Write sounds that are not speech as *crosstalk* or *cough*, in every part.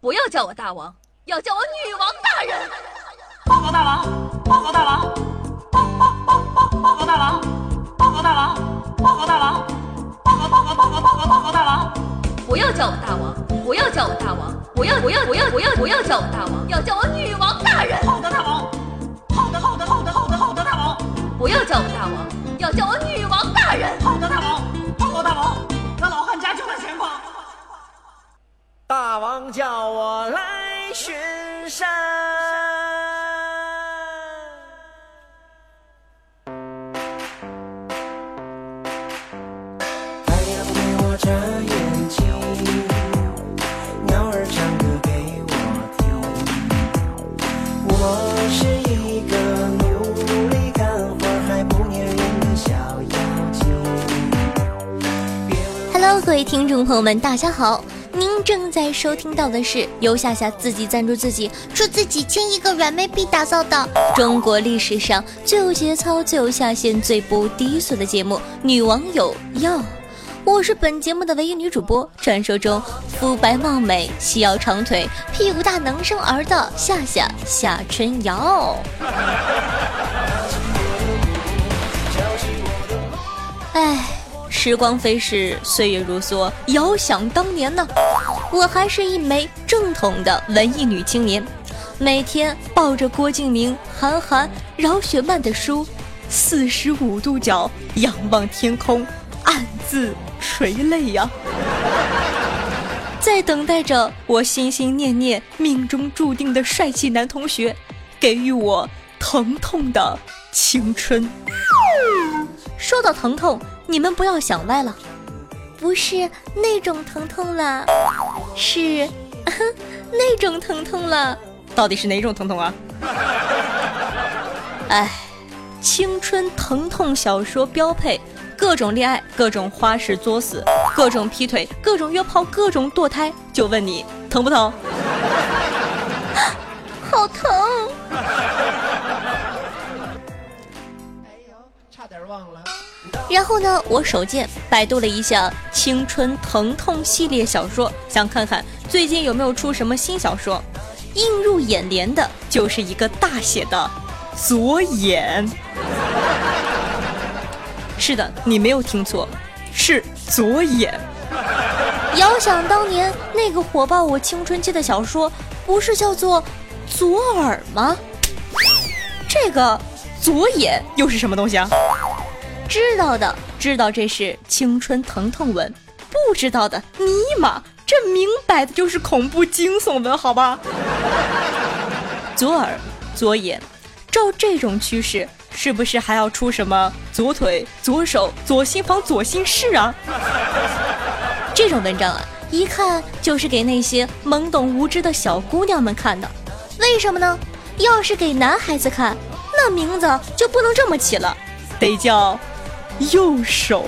不要叫我大王，要叫我女王大人。报告大王，报告大王，报报报报报告大王，报告大王，报告大王，报告报告报告报告报告大王。不要叫我大王，不要叫我大王，不要不要不要不要不要叫我大王，要叫我女王大人。好的，大王。好的，好的，好的，好的，好的，大王。不要叫我大王，要叫我女王大人。好的，大王。报告大王，大王叫我来巡山。各位听众朋友们，大家好！您正在收听到的是由夏夏自己赞助自己，出自己千亿个软妹币打造的中国历史上最有节操、最有下限、最不低俗的节目《女网友要》。我是本节目的唯一女主播，传说中肤白貌美、细腰长腿、屁股大能生儿的夏夏夏春瑶。哎。时光飞逝，岁月如梭。遥想当年呢，我还是一枚正统的文艺女青年，每天抱着郭敬明、韩寒、饶雪漫的书，四十五度角仰望天空，暗自垂泪呀，在等待着我心心念念、命中注定的帅气男同学，给予我疼痛的青春。说到疼痛。你们不要想歪了，不是那种疼痛了，是 *laughs* 那种疼痛了。到底是哪种疼痛啊？*laughs* 哎，青春疼痛小说标配，各种恋爱，各种花式作死，各种劈腿，各种约炮，各种堕胎。就问你疼不疼？*laughs* 好疼！然后呢，我手贱百度了一下青春疼痛系列小说，想看看最近有没有出什么新小说。映入眼帘的就是一个大写的“左眼”。是的，你没有听错，是左眼。遥想当年那个火爆我青春期的小说，不是叫做《左耳》吗？这个“左眼”又是什么东西啊？知道的知道这是青春疼痛文，不知道的尼玛，这明摆的就是恐怖惊悚文，好吧？*laughs* 左耳左眼，照这种趋势，是不是还要出什么左腿左手左心房左心室啊？*laughs* 这种文章啊，一看就是给那些懵懂无知的小姑娘们看的。为什么呢？要是给男孩子看，那名字就不能这么起了，得叫。右手。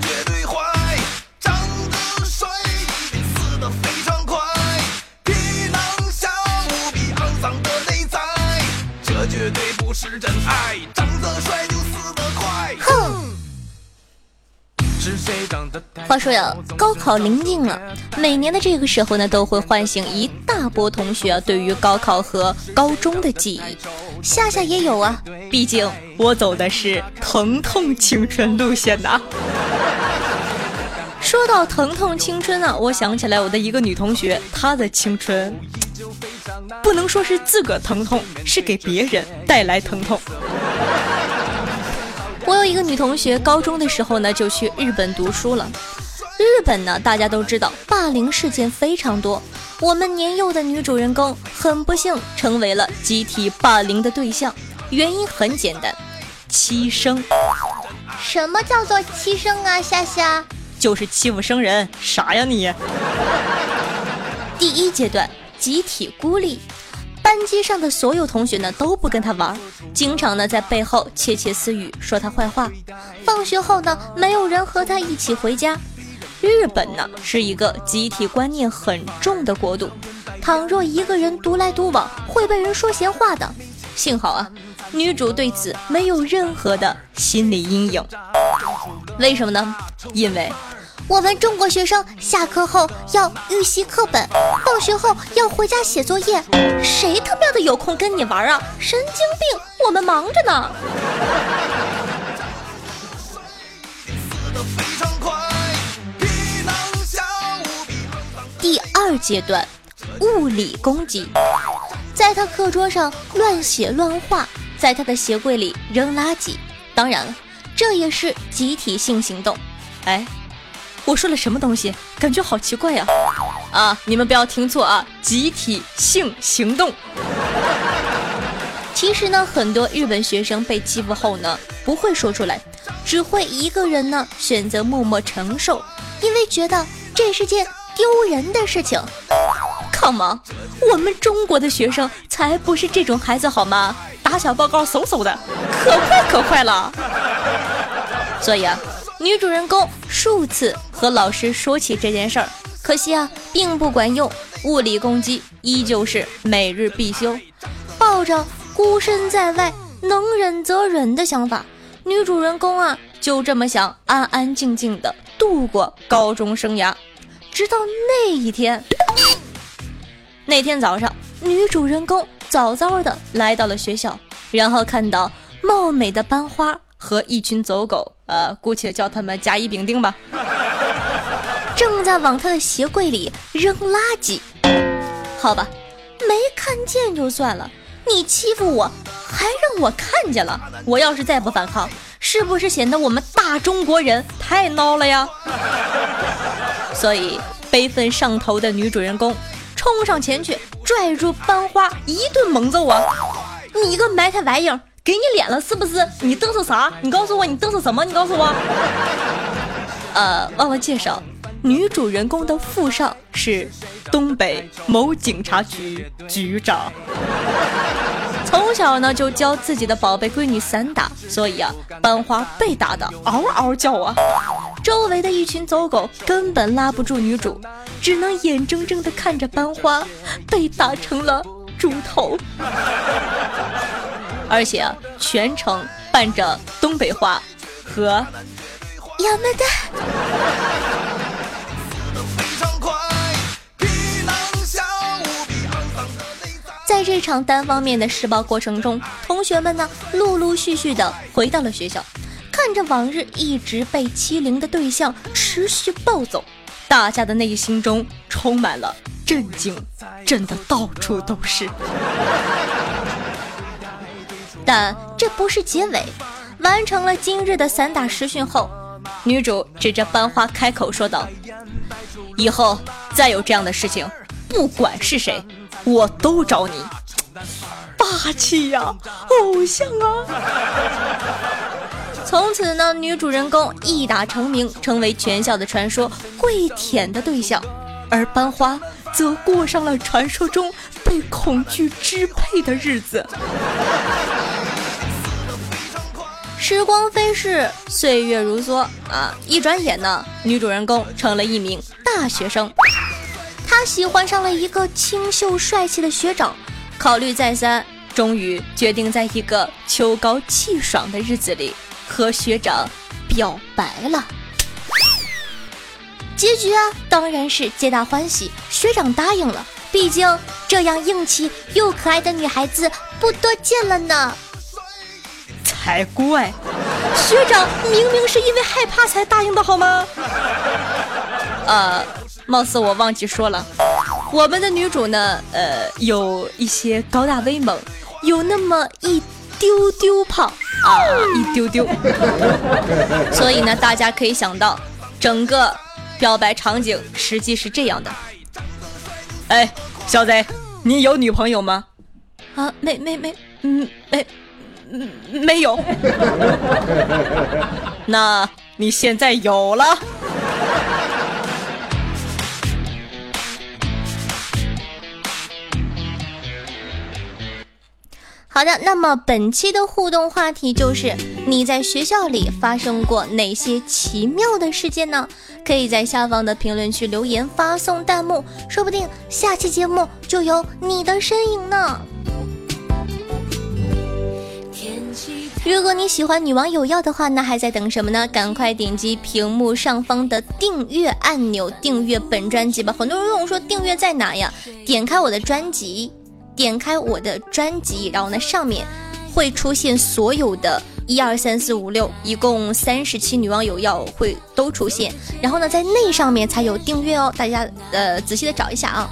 绝对是真爱，长得帅就死得快。哼！话说呀，高考临近了，每年的这个时候呢，都会唤醒一大波同学啊对于高考和高中的记忆。夏夏也有啊，毕竟我走的是疼痛青春路线呐。说到疼痛青春呢，我想起来我的一个女同学，她的青春。不能说是自个疼痛，是给别人带来疼痛。我有一个女同学，高中的时候呢就去日本读书了。日本呢，大家都知道，霸凌事件非常多。我们年幼的女主人公很不幸成为了集体霸凌的对象，原因很简单，欺生。什么叫做欺生啊？夏夏就是欺负生人，啥呀你？第一阶段。集体孤立，班级上的所有同学呢都不跟他玩，经常呢在背后窃窃私语说他坏话。放学后呢，没有人和他一起回家。日本呢是一个集体观念很重的国度，倘若一个人独来独往，会被人说闲话的。幸好啊，女主对此没有任何的心理阴影。为什么呢？因为。我们中国学生下课后要预习课本，放学后要回家写作业。谁他喵的有空跟你玩啊？神经病！我们忙着呢。第二阶段，物理攻击，在他课桌上乱写乱画，在他的鞋柜里扔垃圾。当然了，这也是集体性行动。哎。我说了什么东西？感觉好奇怪呀！啊，你们不要听错啊！集体性行动。其实呢，很多日本学生被欺负后呢，不会说出来，只会一个人呢选择默默承受，因为觉得这是件丢人的事情。Come on，我们中国的学生才不是这种孩子好吗？打小报告嗖嗖的，可快可快了。所以啊。女主人公数次和老师说起这件事儿，可惜啊，并不管用。物理攻击依旧是每日必修。抱着孤身在外，能忍则忍的想法，女主人公啊，就这么想安安静静的度过高中生涯。直到那一天，那天早上，女主人公早早的来到了学校，然后看到貌美的班花。和一群走狗，呃，姑且叫他们甲乙丙丁吧，正在往他的鞋柜里扔垃圾。好吧，没看见就算了，你欺负我，还让我看见了。我要是再不反抗，是不是显得我们大中国人太孬了呀？所以悲愤上头的女主人公冲上前去，拽住班花一顿猛揍啊！你个埋汰玩意儿！给你脸了是不是？你嘚瑟啥？你告诉我你嘚瑟什么？你告诉我。呃，忘了介绍，女主人公的父上是东北某警察局局长。从小呢就教自己的宝贝闺女散打，所以啊，班花被打的嗷嗷叫啊。周围的一群走狗根本拉不住女主，只能眼睁睁的看着班花被打成了猪头。而且全程伴着东北话和亚麻的。在这场单方面的施暴过程中，同学们呢陆陆续续的回到了学校，看着往日一直被欺凌的对象持续暴走，大家的内心中充满了震惊，震的到处都是。但这不是结尾。完成了今日的散打实训后，女主指着班花开口说道：“以后再有这样的事情，不管是谁，我都找你。*laughs* ”霸气呀，偶像啊！*laughs* 从此呢，女主人公一打成名，成为全校的传说跪舔的对象，而班花则过上了传说中被恐惧支配的日子。时光飞逝，岁月如梭啊！一转眼呢，女主人公成了一名大学生。她喜欢上了一个清秀帅气的学长，考虑再三，终于决定在一个秋高气爽的日子里和学长表白了。结局啊，当然是皆大欢喜，学长答应了。毕竟这样硬气又可爱的女孩子不多见了呢。才怪！学长明明是因为害怕才答应的，好吗？*laughs* 呃，貌似我忘记说了，我们的女主呢，呃，有一些高大威猛，有那么一丢丢胖啊，一丢丢。*laughs* 所以呢，大家可以想到，整个表白场景实际是这样的。哎，小子，你有女朋友吗？啊，没没没，嗯，没。嗯，没有。*laughs* 那你现在有了。好的，那么本期的互动话题就是你在学校里发生过哪些奇妙的事件呢？可以在下方的评论区留言发送弹幕，说不定下期节目就有你的身影呢。如果你喜欢女王有药的话，那还在等什么呢？赶快点击屏幕上方的订阅按钮，订阅本专辑吧。很多人问我说订阅在哪呀？点开我的专辑。点开我的专辑，然后呢，上面会出现所有的一二三四五六，一共三十期女王有药会都出现。然后呢，在那上面才有订阅哦，大家呃仔细的找一下啊。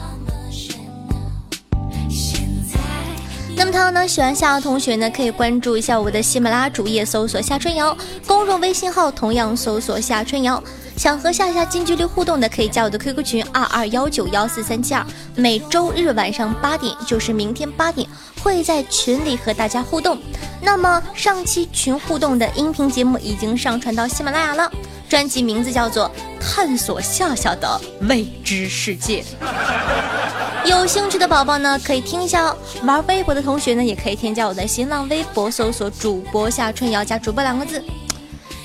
那么，他呢喜欢夏瑶同学呢，可以关注一下我的喜马拉雅主页，搜索夏春瑶，公众微信号同样搜索夏春瑶。想和夏夏近距离互动的，可以加我的 QQ 群二二幺九幺四三七二。每周日晚上八点，就是明天八点，会在群里和大家互动。那么上期群互动的音频节目已经上传到喜马拉雅了，专辑名字叫做《探索夏夏的未知世界》。有兴趣的宝宝呢，可以听一下哦。玩微博的同学呢，也可以添加我的新浪微博，搜索主播夏春瑶加主播两个字。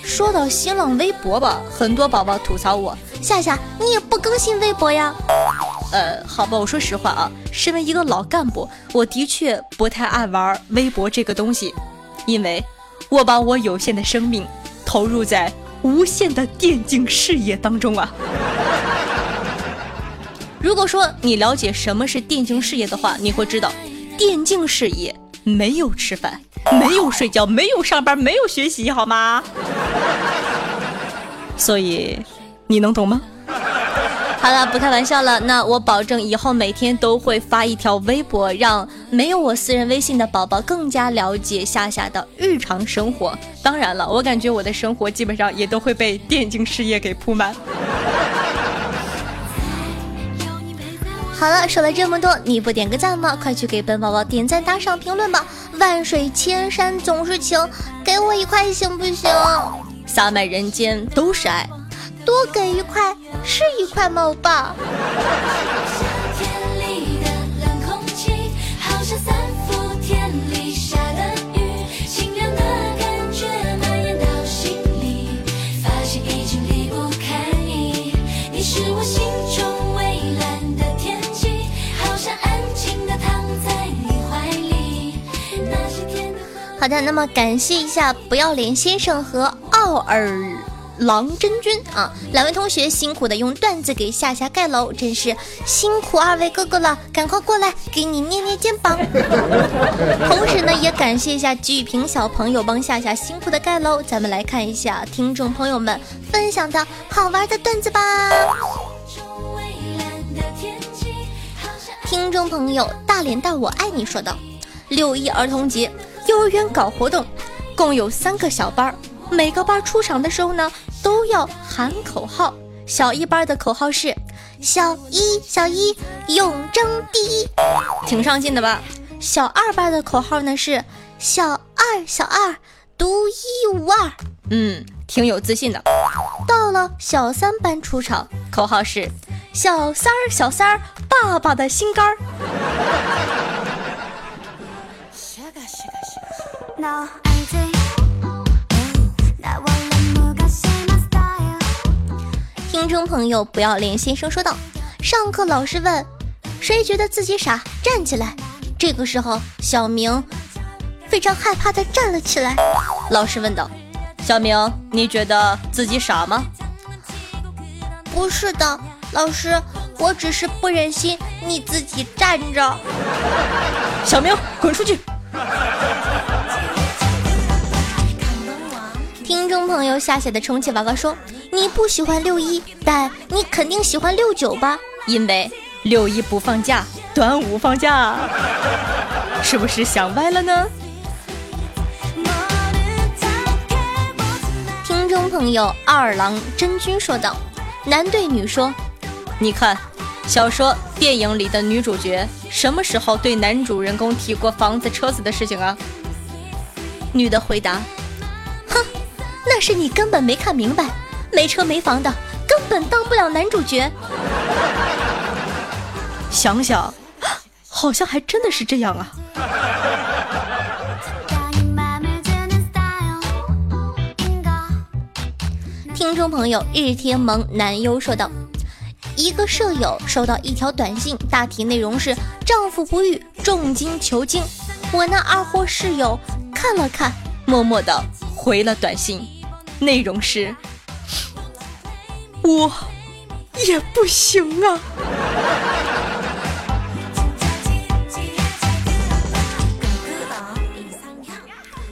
说到新浪微博吧，很多宝宝吐槽我夏夏，你也不更新微博呀？呃，好吧，我说实话啊，身为一个老干部，我的确不太爱玩微博这个东西，因为我把我有限的生命投入在无限的电竞事业当中啊。如果说你了解什么是电竞事业的话，你会知道，电竞事业没有吃饭。没有睡觉，没有上班，没有学习，好吗？所以你能懂吗？好了，不开玩笑了。那我保证以后每天都会发一条微博，让没有我私人微信的宝宝更加了解夏夏的日常生活。当然了，我感觉我的生活基本上也都会被电竞事业给铺满。好了，说了这么多，你不点个赞吗？快去给本宝宝点赞、打赏、评论吧！万水千山总是情，给我一块行不行？洒满人间都是爱，多给一块是一块吗，欧巴？好的，那么感谢一下不要脸先生和奥尔郎真君啊，两位同学辛苦的用段子给夏夏盖楼，真是辛苦二位哥哥了，赶快过来给你捏捏肩膀。*laughs* 同时呢，也感谢一下吉雨平小朋友帮夏夏辛苦的盖楼。咱们来看一下听众朋友们分享的好玩的段子吧。听众朋友大脸蛋我爱你说道：六一儿童节。幼儿园搞活动，共有三个小班每个班出场的时候呢，都要喊口号。小一班的口号是“小一，小一，永争第一”，*laughs* 挺上进的吧？小二班的口号呢是“小二，小二，独一无二”，嗯，挺有自信的。到了小三班出场，口号是“小三儿，小三儿，爸爸的心肝儿”。*laughs* 听众朋友，不要脸先生说道：“上课老师问，谁觉得自己傻，站起来。”这个时候，小明非常害怕的站了起来。老师问道：“小明，你觉得自己傻吗？”“不是的，老师，我只是不忍心你自己站着。”小明，滚出去！听众朋友夏夏的充气娃娃说：“你不喜欢六一，但你肯定喜欢六九吧？因为六一不放假，端午放假，是不是想歪了呢？”听众朋友二郎真君说道：“男对女说，你看，小说、电影里的女主角什么时候对男主人公提过房子、车子的事情啊？”女的回答。是你根本没看明白，没车没房的，根本当不了男主角。想想，好像还真的是这样啊。听众朋友，日天萌男优说道：“一个舍友收到一条短信，大体内容是‘丈夫不育，重金求精’。我那二货室友看了看，默默的回了短信。”内容是：我也不行啊。”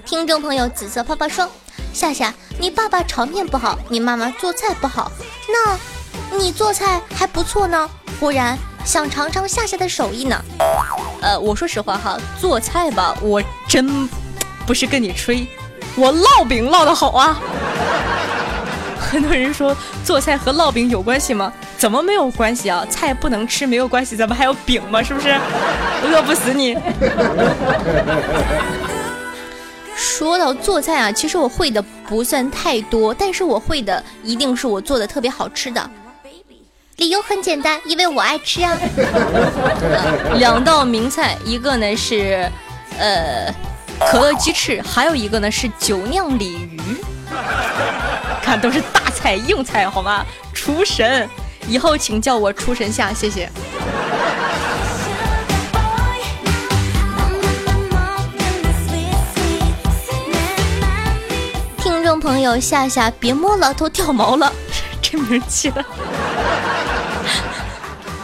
听众朋友紫色泡泡说：“夏夏，你爸爸炒面不好，你妈妈做菜不好，那你做菜还不错呢。忽然想尝尝夏夏的手艺呢。呃，我说实话哈，做菜吧，我真不是跟你吹，我烙饼烙的好啊。很多人说做菜和烙饼有关系吗？怎么没有关系啊？菜不能吃没有关系，咱们还有饼吗？是不是？饿不死你。”说到做菜啊，其实我会的不算太多，但是我会的一定是我做的特别好吃的。理由很简单，因为我爱吃啊。*laughs* 两道名菜，一个呢是呃可乐鸡翅，还有一个呢是酒酿鲤鱼。*laughs* 看，都是大菜硬菜，好吗？厨神，以后请叫我厨神下，谢谢。听众朋友，夏夏别摸了，都掉毛了，这名起了。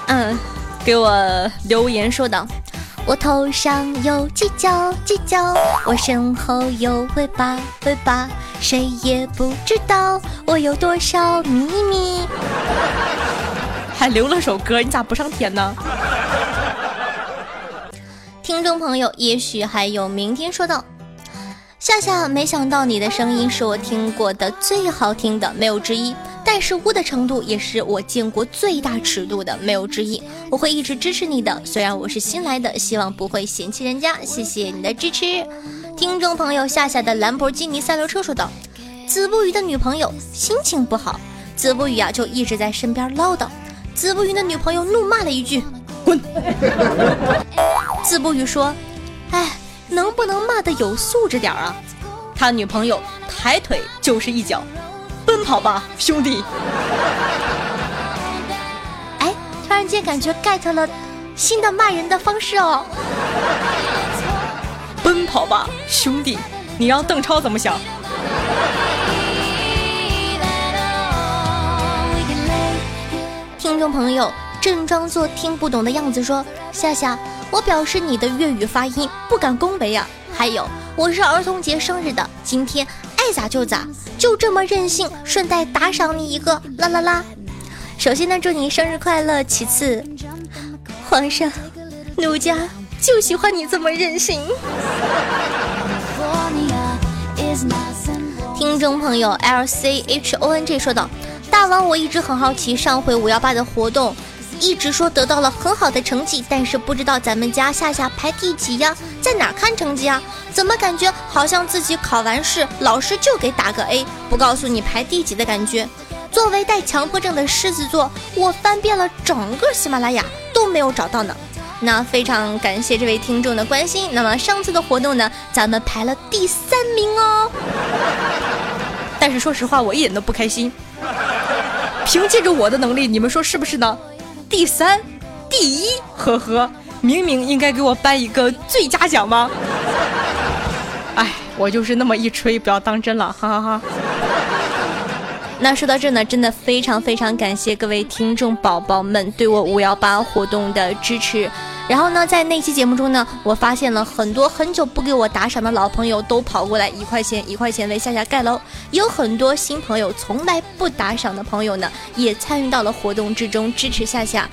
嗯，给我留言说道：“我头上有犄角，犄角；我身后有尾巴，尾巴。谁也不知道我有多少秘密。”还留了首歌，你咋不上天呢？听众朋友，也许还有明天说道。夏夏，没想到你的声音是我听过的最好听的，没有之一。但是污的程度也是我见过最大尺度的，没有之一。我会一直支持你的，虽然我是新来的，希望不会嫌弃人家。谢谢你的支持，听众朋友。夏夏的兰博基尼赛罗车说道：“子不语的女朋友心情不好，子不语啊就一直在身边唠叨。子不语的女朋友怒骂了一句：滚。子不语说：哎。”能不能骂的有素质点啊？他女朋友抬腿就是一脚，奔跑吧，兄弟！哎，突然间感觉 get 了新的骂人的方式哦。奔跑吧，兄弟！你让邓超怎么想？听众朋友，正装作听不懂的样子说：夏夏。我表示你的粤语发音不敢恭维啊！还有，我是儿童节生日的，今天爱咋就咋，就这么任性，顺带打赏你一个啦啦啦！首先呢，祝你生日快乐。其次，皇上，奴家就喜欢你这么任性。听众朋友 L C H O N G 说道：“大王，我一直很好奇，上回五幺八的活动。”一直说得到了很好的成绩，但是不知道咱们家夏夏排第几呀？在哪看成绩啊？怎么感觉好像自己考完试，老师就给打个 A，不告诉你排第几的感觉？作为带强迫症的狮子座，我翻遍了整个喜马拉雅都没有找到呢。那非常感谢这位听众的关心。那么上次的活动呢，咱们排了第三名哦。*laughs* 但是说实话，我一点都不开心。凭借着我的能力，你们说是不是呢？第三，第一，呵呵，明明应该给我颁一个最佳奖吗？*laughs* 哎，我就是那么一吹，不要当真了，哈哈哈。那说到这呢，真的非常非常感谢各位听众宝宝们对我五幺八活动的支持。然后呢，在那期节目中呢，我发现了很多很久不给我打赏的老朋友都跑过来一块钱一块钱为夏夏盖楼，有很多新朋友从来不打赏的朋友呢，也参与到了活动之中支持夏夏。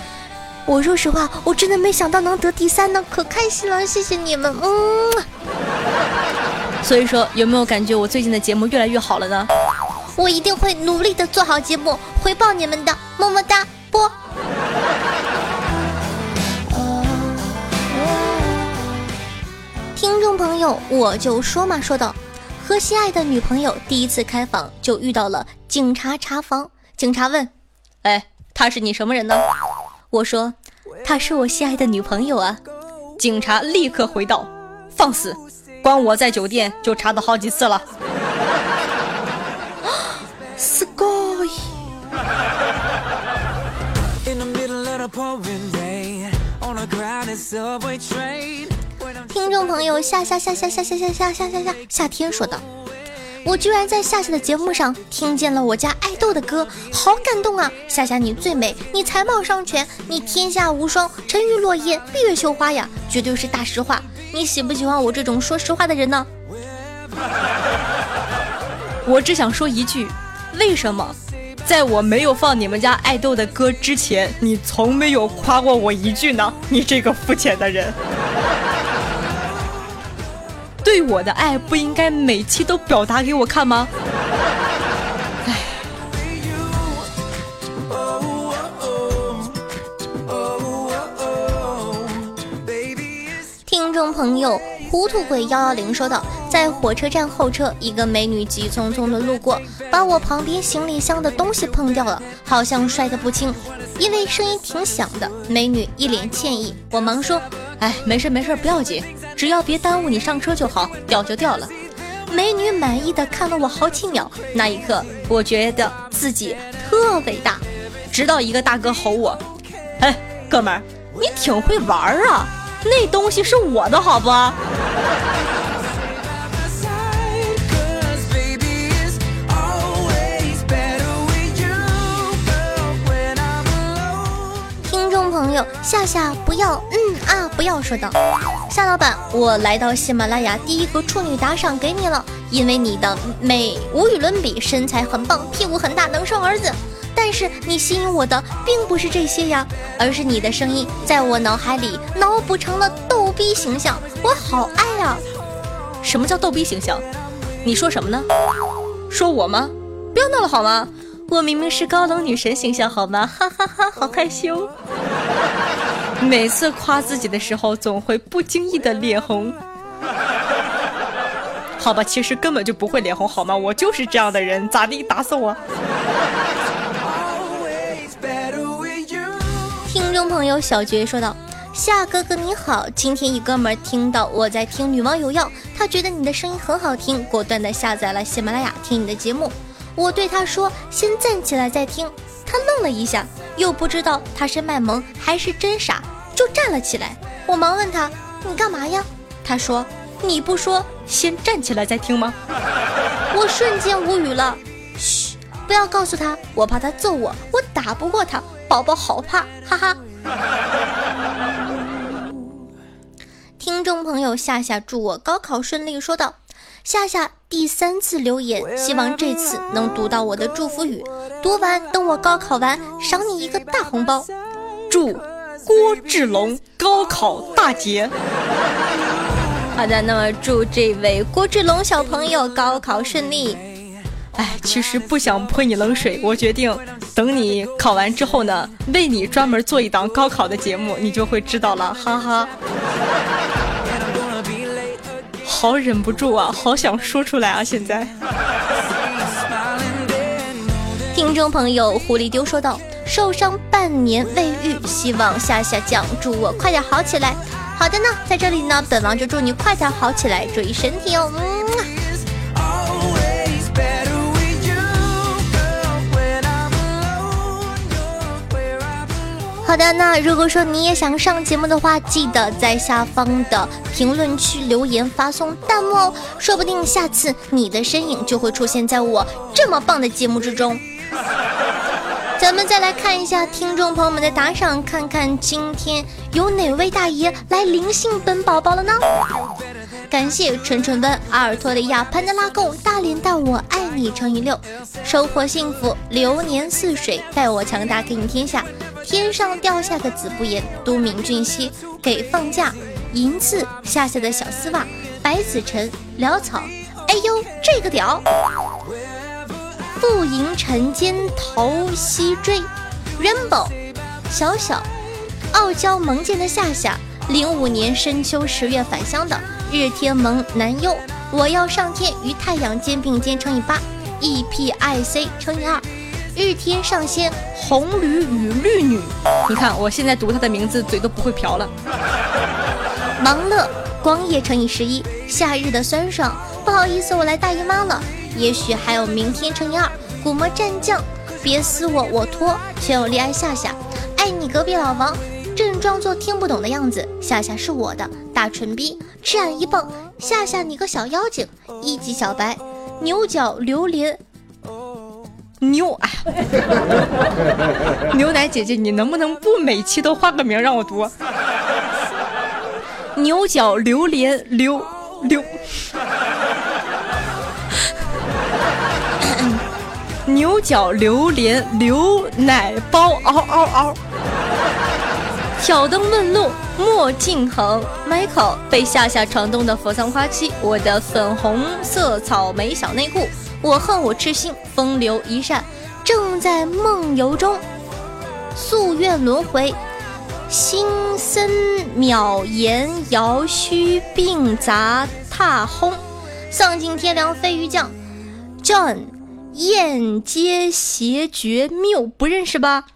我说实话，我真的没想到能得第三呢，可开心了，谢谢你们，嗯。所以说，有没有感觉我最近的节目越来越好了呢？我一定会努力的做好节目，回报你们的，么么哒，啵。听众朋友，我就说嘛，说道，和心爱的女朋友第一次开房就遇到了警察查房。警察问：“哎，她是你什么人呢？”我说：“她是我心爱的女朋友啊。”警察立刻回道：“放肆！光我在酒店就查到好几次了。”听众朋友夏夏夏夏夏夏夏夏夏夏夏夏天说道：“我居然在夏夏的节目上听见了我家爱豆的歌，好感动啊！夏夏你最美，你才貌双全，你天下无双，沉鱼落雁，闭月羞花呀，绝对是大实话。你喜不喜欢我这种说实话的人呢？” *laughs* 我只想说一句，为什么？在我没有放你们家爱豆的歌之前，你从没有夸过我一句呢？你这个肤浅的人，对我的爱不应该每期都表达给我看吗？唉，听众朋友。糊涂鬼幺幺零说道：“在火车站候车，一个美女急匆匆的路过，把我旁边行李箱的东西碰掉了，好像摔得不轻，因为声音挺响的。美女一脸歉意，我忙说：‘哎，没事没事，不要紧，只要别耽误你上车就好，掉就掉了。’美女满意的看了我好几秒，那一刻我觉得自己特伟大。直到一个大哥吼我：‘哎，哥们儿，你挺会玩啊！’”那东西是我的，好不？*laughs* 听众朋友，夏夏不要，嗯啊，不要说道。夏老板，我来到喜马拉雅，第一个处女打赏给你了，因为你的美无与伦比，身材很棒，屁股很大，能生儿子。但是你吸引我的并不是这些呀，而是你的声音在我脑海里脑补成了逗逼形象，我好爱呀！什么叫逗逼形象？你说什么呢？说我吗？不要闹了好吗？我明明是高冷女神形象好吗？哈哈哈，好害羞。每次夸自己的时候，总会不经意的脸红。好吧，其实根本就不会脸红好吗？我就是这样的人，咋地？打死我！听众朋友小爵说道：“夏哥哥你好，今天一哥们听到我在听《女王有药》，他觉得你的声音很好听，果断的下载了喜马拉雅听你的节目。我对他说先站起来再听，他愣了一下，又不知道他是卖萌还是真傻，就站了起来。我忙问他你干嘛呀？他说你不说先站起来再听吗？我瞬间无语了。嘘，不要告诉他，我怕他揍我，我打不过他。”宝宝好怕，哈哈！听众朋友夏夏祝我高考顺利，说道：“夏夏第三次留言，希望这次能读到我的祝福语。读完等我高考完，赏你一个大红包。祝郭志龙高考大捷。好的，那么祝这位郭志龙小朋友高考顺利。哎，其实不想泼你冷水，我决定。等你考完之后呢，为你专门做一档高考的节目，你就会知道了，哈哈。好忍不住啊，好想说出来啊！现在，听众朋友狐狸丢说道：“受伤半年未愈，希望夏夏酱祝我快点好起来。”好的呢，在这里呢，本王就祝你快点好起来，注意身体哦。嗯。好的，那如果说你也想上节目的话，记得在下方的评论区留言发送弹幕哦，说不定下次你的身影就会出现在我这么棒的节目之中。*laughs* 咱们再来看一下听众朋友们的打赏，看看今天有哪位大爷来灵性本宝宝了呢？感谢纯纯温、阿尔托利亚、潘德拉贡、大连蛋，我爱你乘以六，收获幸福，流年似水，待我强大，给你天下。天上掉下个子不言，都敏俊熙给放假，银次下下的小丝袜，白子晨潦草，哎呦这个屌，富银尘间头西追，rainbow 小小，傲娇萌贱的夏夏，零五年深秋十月返乡的。日天蒙南优，我要上天与太阳肩并肩乘以八，E P I C 乘以二，日天上仙红驴与绿女，你看我现在读他的名字嘴都不会瓢了。*laughs* 忙乐光夜乘以十一，夏日的酸爽，不好意思我来大姨妈了，也许还有明天乘以二，古魔战将别撕我我脱，全有恋爱夏夏，爱你隔壁老王。正装作听不懂的样子。夏夏是我的大蠢逼，吃俺一棒。夏夏你个小妖精，一级小白，牛角榴莲。牛哎，*laughs* 牛奶姐姐，你能不能不每期都换个名让我读？牛角榴莲榴榴，*coughs* 牛角榴莲牛奶包嗷嗷嗷。挑灯问路莫敬恒，Michael 被夏夏闯动的佛桑花期，我的粉红色草莓小内裤。我恨我痴心，风流一扇，正在梦游中，夙愿轮回，心森渺言遥虚并杂踏轰，丧尽天良飞鱼酱，John 燕阶邪绝谬不认识吧？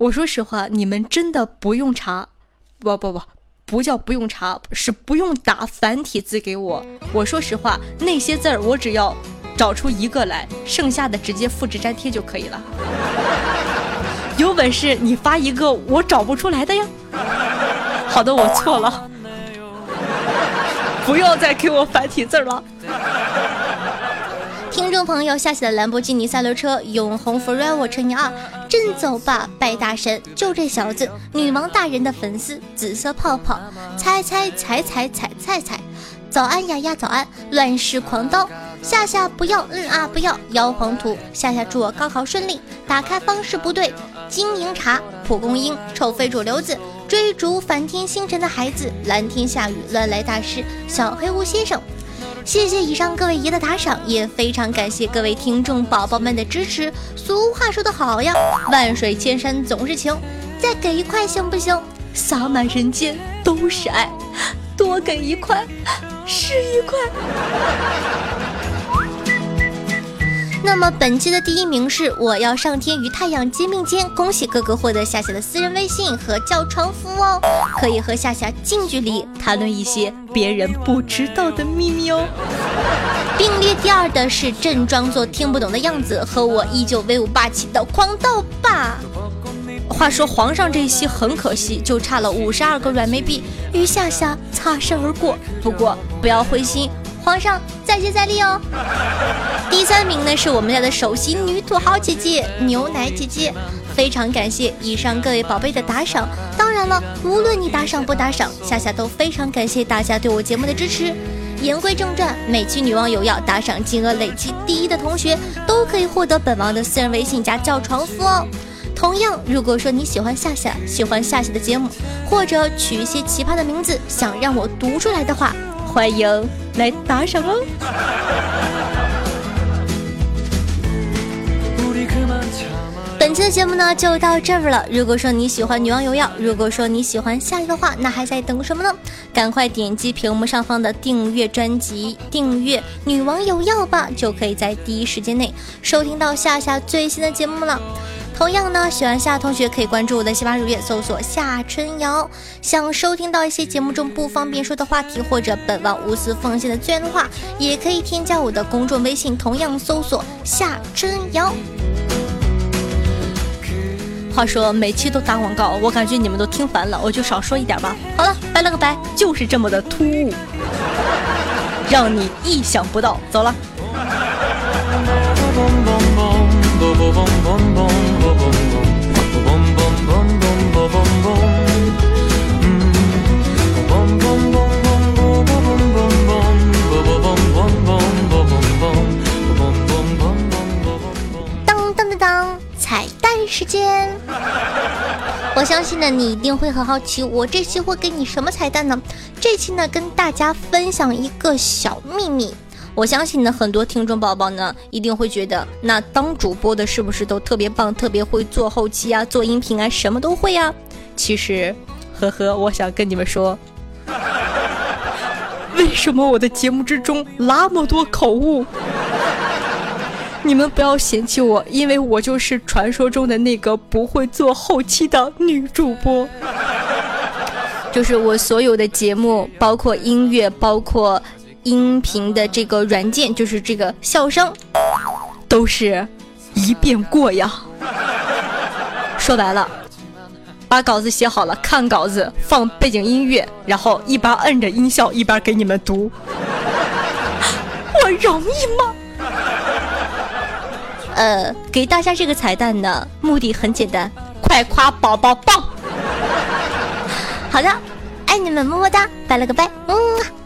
我说实话，你们真的不用查，不不不。不叫不用查，是不用打繁体字给我。我说实话，那些字儿我只要找出一个来，剩下的直接复制粘贴就可以了。有本事你发一个我找不出来的呀！好的，我错了，不要再给我繁体字了。听众朋友，下期的兰博基尼赛轮车永恒 forever 乘以二，振走吧，拜大神！就这小子，女王大人的粉丝，紫色泡泡，猜猜猜猜猜猜猜，早安呀呀早安，乱世狂刀，夏夏不要，嗯啊不要，妖皇图，夏夏祝我高考顺利，打开方式不对，金银茶，蒲公英，臭非主流子，追逐反天星辰的孩子，蓝天下雨，乱来大师，小黑屋先生。谢谢以上各位爷的打赏，也非常感谢各位听众宝宝们的支持。俗话说得好呀，万水千山总是情，再给一块行不行？洒满人间都是爱，多给一块是一块。那么本期的第一名是我要上天与太阳肩并肩，恭喜哥哥获得夏夏的私人微信和叫床服哦，可以和夏夏近距离谈论一些别人不知道的秘密哦。并列第二的是正装作听不懂的样子，和我依旧威武霸气的狂盗霸。话说皇上这一期很可惜，就差了五十二个软妹币与夏夏擦身而过。不过不要灰心。皇上再接再厉哦！第三名呢是我们家的首席女土豪姐姐牛奶姐姐，非常感谢以上各位宝贝的打赏。当然了，无论你打赏不打赏，夏夏都非常感谢大家对我节目的支持。言归正传，每期女王有要打赏金额累计第一的同学，都可以获得本王的私人微信加叫床服哦。同样，如果说你喜欢夏夏，喜欢夏夏的节目，或者取一些奇葩的名字想让我读出来的话，欢迎来打赏哦！本期的节目呢就到这儿了。如果说你喜欢女王有药，如果说你喜欢夏夏的话，那还在等什么呢？赶快点击屏幕上方的订阅专辑，订阅女王有药吧，就可以在第一时间内收听到夏夏最新的节目了。同样呢，喜欢夏同学可以关注我的喜马主页，搜索夏春瑶。想收听到一些节目中不方便说的话题，或者本王无私奉献的资源的话，也可以添加我的公众微信，同样搜索夏春瑶。话说每期都打广告，我感觉你们都听烦了，我就少说一点吧。好了，拜了个拜，就是这么的突兀，让你意想不到。走了。我相信呢，你一定会很好奇，我这期会给你什么彩蛋呢？这期呢，跟大家分享一个小秘密。我相信呢，很多听众宝宝呢，一定会觉得，那当主播的是不是都特别棒，特别会做后期啊，做音频啊，什么都会呀？其实，呵呵，我想跟你们说，*laughs* 为什么我的节目之中那么多口误？你们不要嫌弃我，因为我就是传说中的那个不会做后期的女主播。就是我所有的节目，包括音乐，包括。音频的这个软件就是这个笑声，都是一遍过呀。说白了，把稿子写好了，看稿子，放背景音乐，然后一边摁着音效，一边给你们读。我容易吗？呃，给大家这个彩蛋呢，目的很简单，快夸宝宝棒。好的，爱你们，么么哒，拜了个拜，嗯。